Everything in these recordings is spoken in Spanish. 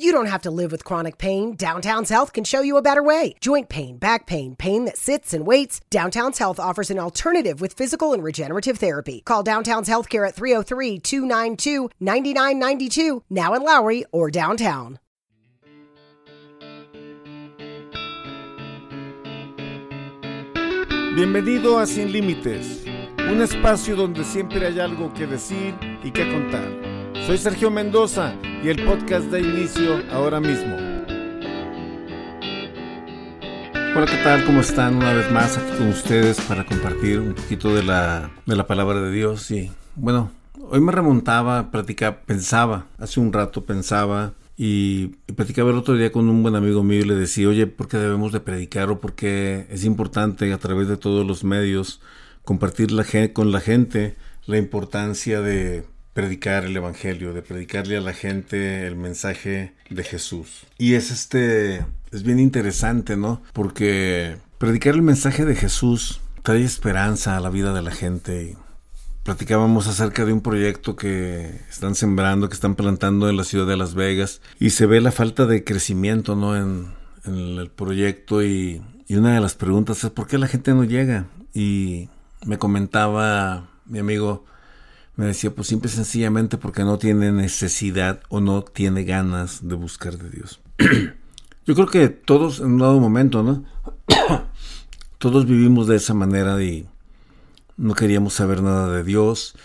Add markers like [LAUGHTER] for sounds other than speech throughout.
You don't have to live with chronic pain. Downtown's Health can show you a better way. Joint pain, back pain, pain that sits and waits. Downtown's Health offers an alternative with physical and regenerative therapy. Call Downtown's Healthcare at 303 292 9992, now in Lowry or downtown. Bienvenido a Sin Límites, un espacio donde siempre hay algo que decir y que contar. Soy Sergio Mendoza y el podcast da inicio ahora mismo. Hola, ¿qué tal? ¿Cómo están? Una vez más aquí con ustedes para compartir un poquito de la, de la palabra de Dios. Y bueno, hoy me remontaba, platicaba, pensaba, hace un rato pensaba y, y, platicaba el otro día con un buen amigo mío y le decía, oye, ¿por qué debemos de predicar o por qué es importante a través de todos los medios compartir la, con la gente la importancia de predicar el evangelio, de predicarle a la gente el mensaje de Jesús. Y es este es bien interesante, ¿no? Porque predicar el mensaje de Jesús trae esperanza a la vida de la gente. Platicábamos acerca de un proyecto que están sembrando, que están plantando en la ciudad de Las Vegas y se ve la falta de crecimiento, ¿no? En, en el proyecto y, y una de las preguntas es ¿por qué la gente no llega? Y me comentaba mi amigo me decía, pues simple y sencillamente porque no tiene necesidad o no tiene ganas de buscar de Dios. [CLEARS THROAT] Yo creo que todos en un dado momento, ¿no? [CLEARS THROAT] todos vivimos de esa manera y no queríamos saber nada de Dios.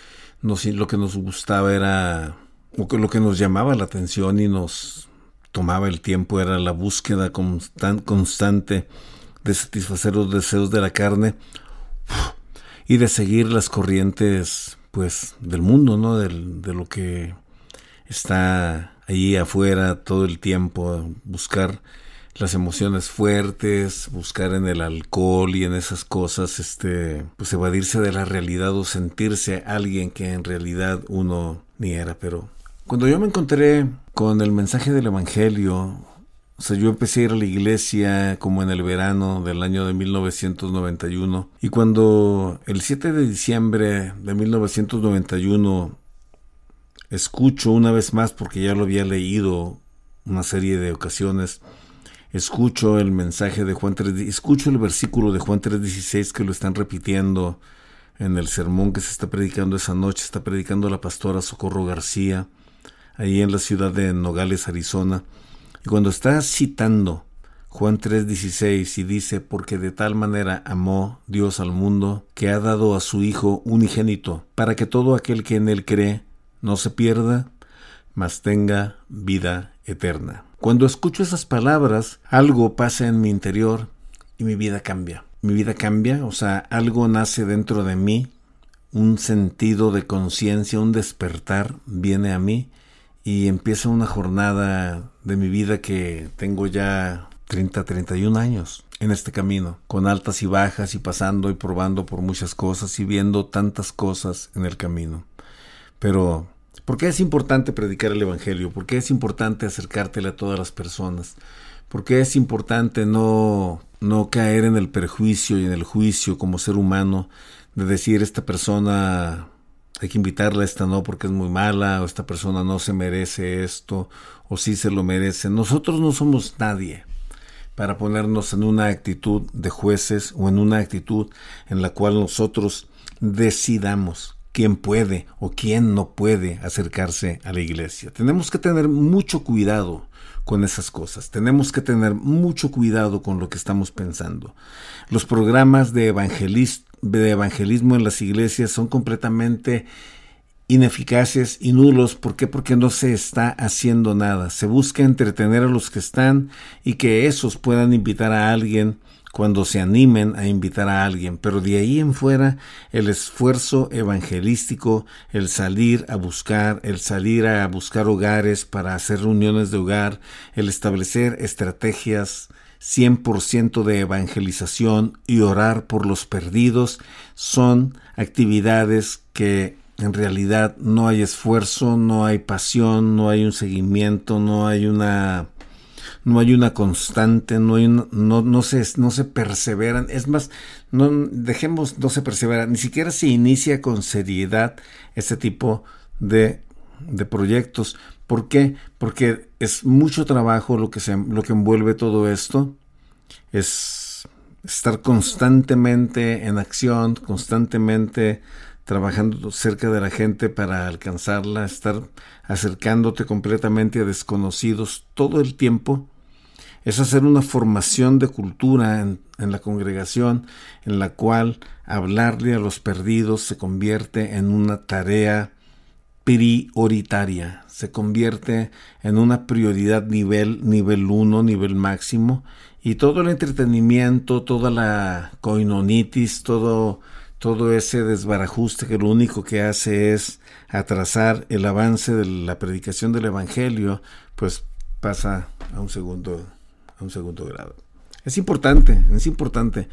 No, lo que nos gustaba era, o que lo que nos llamaba la atención y nos tomaba el tiempo era la búsqueda constan, constante de satisfacer los deseos de la carne y de seguir las corrientes pues del mundo, ¿no? Del, de lo que está allí afuera todo el tiempo, buscar las emociones fuertes, buscar en el alcohol y en esas cosas, este, pues evadirse de la realidad o sentirse alguien que en realidad uno ni era, pero cuando yo me encontré con el mensaje del evangelio, o sea, yo empecé a ir a la iglesia como en el verano del año de 1991 y cuando el 7 de diciembre de 1991 escucho una vez más porque ya lo había leído una serie de ocasiones, escucho el mensaje de Juan 3, escucho el versículo de Juan 3:16 que lo están repitiendo en el sermón que se está predicando esa noche, está predicando la pastora Socorro García ahí en la ciudad de Nogales, Arizona. Y cuando está citando Juan 3:16 y dice, porque de tal manera amó Dios al mundo, que ha dado a su Hijo unigénito, para que todo aquel que en él cree no se pierda, mas tenga vida eterna. Cuando escucho esas palabras, algo pasa en mi interior y mi vida cambia. Mi vida cambia, o sea, algo nace dentro de mí, un sentido de conciencia, un despertar viene a mí y empieza una jornada de mi vida que tengo ya 30, 31 años en este camino, con altas y bajas y pasando y probando por muchas cosas y viendo tantas cosas en el camino. Pero, ¿por qué es importante predicar el Evangelio? ¿Por qué es importante acercártele a todas las personas? ¿Por qué es importante no, no caer en el perjuicio y en el juicio como ser humano de decir esta persona hay que invitarla, esta no porque es muy mala, o esta persona no se merece esto, o sí se lo merece. Nosotros no somos nadie para ponernos en una actitud de jueces o en una actitud en la cual nosotros decidamos quién puede o quién no puede acercarse a la iglesia. Tenemos que tener mucho cuidado con esas cosas. Tenemos que tener mucho cuidado con lo que estamos pensando. Los programas de, de evangelismo en las iglesias son completamente ineficaces y nulos. ¿Por qué? Porque no se está haciendo nada. Se busca entretener a los que están y que esos puedan invitar a alguien cuando se animen a invitar a alguien, pero de ahí en fuera el esfuerzo evangelístico, el salir a buscar, el salir a buscar hogares para hacer reuniones de hogar, el establecer estrategias 100% de evangelización y orar por los perdidos son actividades que en realidad no hay esfuerzo, no hay pasión, no hay un seguimiento, no hay una no hay una constante, no, no, no, se, no se perseveran, es más, no dejemos, no se persevera, ni siquiera se inicia con seriedad este tipo de, de proyectos. ¿Por qué? Porque es mucho trabajo lo que, se, lo que envuelve todo esto. Es estar constantemente en acción, constantemente trabajando cerca de la gente para alcanzarla, estar acercándote completamente a desconocidos todo el tiempo. Es hacer una formación de cultura en, la congregación en la cual hablarle a los perdidos se convierte en una tarea prioritaria, se convierte en una prioridad nivel nivel 1, nivel máximo. Y todo el entretenimiento, toda la coinonitis, todo todo ese desbarajuste que lo único que hace es atrasar el avance de la predicación del evangelio, pues pasa a un segundo a un segundo grado. Es importante, es importante,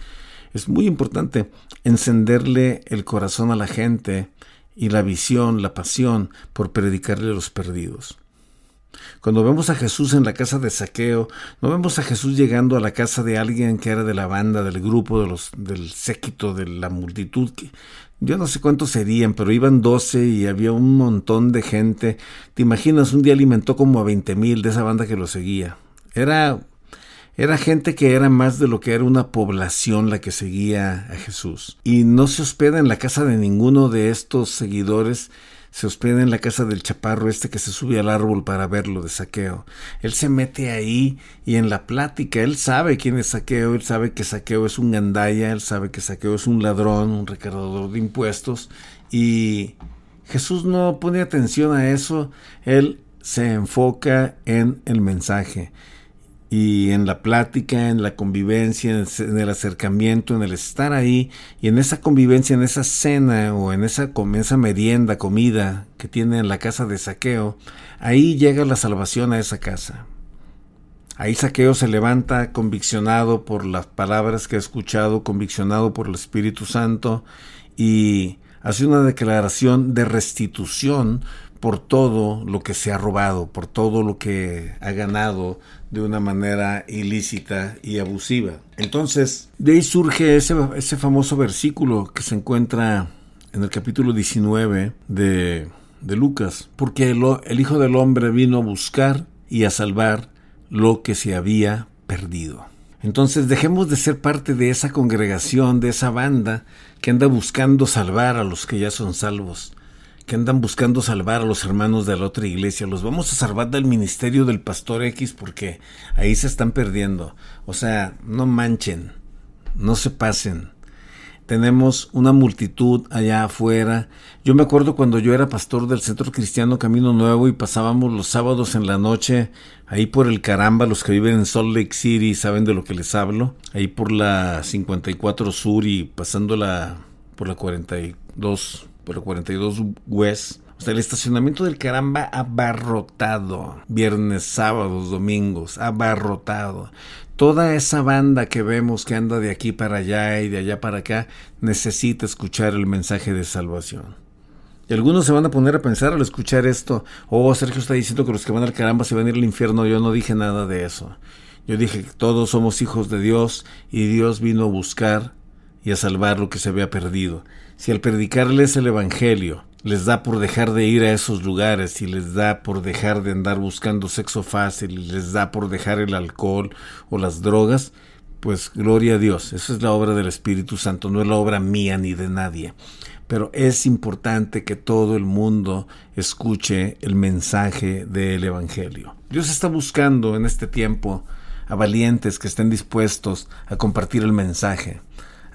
es muy importante encenderle el corazón a la gente y la visión, la pasión por predicarle a los perdidos. Cuando vemos a Jesús en la casa de saqueo, no vemos a Jesús llegando a la casa de alguien que era de la banda, del grupo, de los, del séquito, de la multitud. Yo no sé cuántos serían, pero iban doce y había un montón de gente. ¿Te imaginas? Un día alimentó como a veinte mil de esa banda que lo seguía. Era era gente que era más de lo que era una población la que seguía a Jesús. Y no se hospeda en la casa de ninguno de estos seguidores, se hospeda en la casa del chaparro este que se sube al árbol para verlo de saqueo. Él se mete ahí y en la plática él sabe quién es saqueo, él sabe que saqueo es un gandaya, él sabe que saqueo es un ladrón, un recaudador de impuestos y Jesús no pone atención a eso, él se enfoca en el mensaje y en la plática, en la convivencia, en el acercamiento, en el estar ahí y en esa convivencia, en esa cena o en esa, esa merienda, comida que tiene en la casa de saqueo, ahí llega la salvación a esa casa. Ahí Saqueo se levanta conviccionado por las palabras que ha escuchado, conviccionado por el Espíritu Santo y hace una declaración de restitución por todo lo que se ha robado, por todo lo que ha ganado de una manera ilícita y abusiva. Entonces, de ahí surge ese, ese famoso versículo que se encuentra en el capítulo 19 de, de Lucas, porque el, el Hijo del Hombre vino a buscar y a salvar lo que se había perdido. Entonces dejemos de ser parte de esa congregación, de esa banda que anda buscando salvar a los que ya son salvos que andan buscando salvar a los hermanos de la otra iglesia. Los vamos a salvar del ministerio del pastor X porque ahí se están perdiendo. O sea, no manchen, no se pasen. Tenemos una multitud allá afuera. Yo me acuerdo cuando yo era pastor del Centro Cristiano Camino Nuevo y pasábamos los sábados en la noche ahí por el caramba, los que viven en Salt Lake City saben de lo que les hablo. Ahí por la 54 Sur y pasando la por la 42 por el 42 West. Sea, el estacionamiento del caramba abarrotado. Viernes, sábados, domingos, abarrotado. Toda esa banda que vemos que anda de aquí para allá y de allá para acá necesita escuchar el mensaje de salvación. Y algunos se van a poner a pensar al escuchar esto, oh, Sergio está diciendo que los que van al caramba se van a ir al infierno. Yo no dije nada de eso. Yo dije que todos somos hijos de Dios y Dios vino a buscar y a salvar lo que se había perdido. Si al predicarles el Evangelio les da por dejar de ir a esos lugares, si les da por dejar de andar buscando sexo fácil, y les da por dejar el alcohol o las drogas, pues gloria a Dios, esa es la obra del Espíritu Santo, no es la obra mía ni de nadie. Pero es importante que todo el mundo escuche el mensaje del Evangelio. Dios está buscando en este tiempo a valientes que estén dispuestos a compartir el mensaje,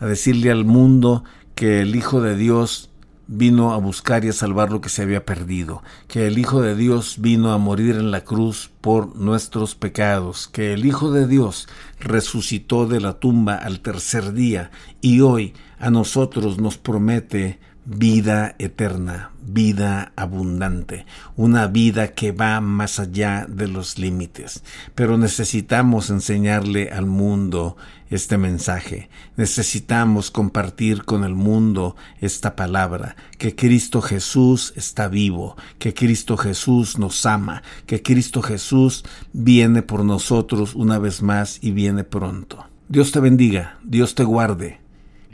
a decirle al mundo que el Hijo de Dios vino a buscar y a salvar lo que se había perdido, que el Hijo de Dios vino a morir en la cruz por nuestros pecados, que el Hijo de Dios resucitó de la tumba al tercer día y hoy a nosotros nos promete vida eterna, vida abundante, una vida que va más allá de los límites. Pero necesitamos enseñarle al mundo este mensaje, necesitamos compartir con el mundo esta palabra, que Cristo Jesús está vivo, que Cristo Jesús nos ama, que Cristo Jesús viene por nosotros una vez más y viene pronto. Dios te bendiga, Dios te guarde.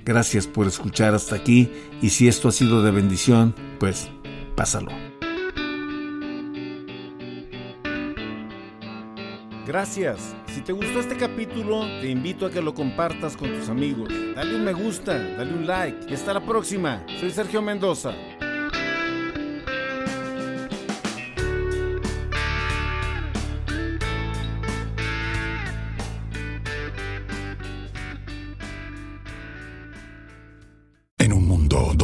Gracias por escuchar hasta aquí y si esto ha sido de bendición, pues pásalo. Gracias. Si te gustó este capítulo, te invito a que lo compartas con tus amigos. Dale un me gusta, dale un like y hasta la próxima. Soy Sergio Mendoza.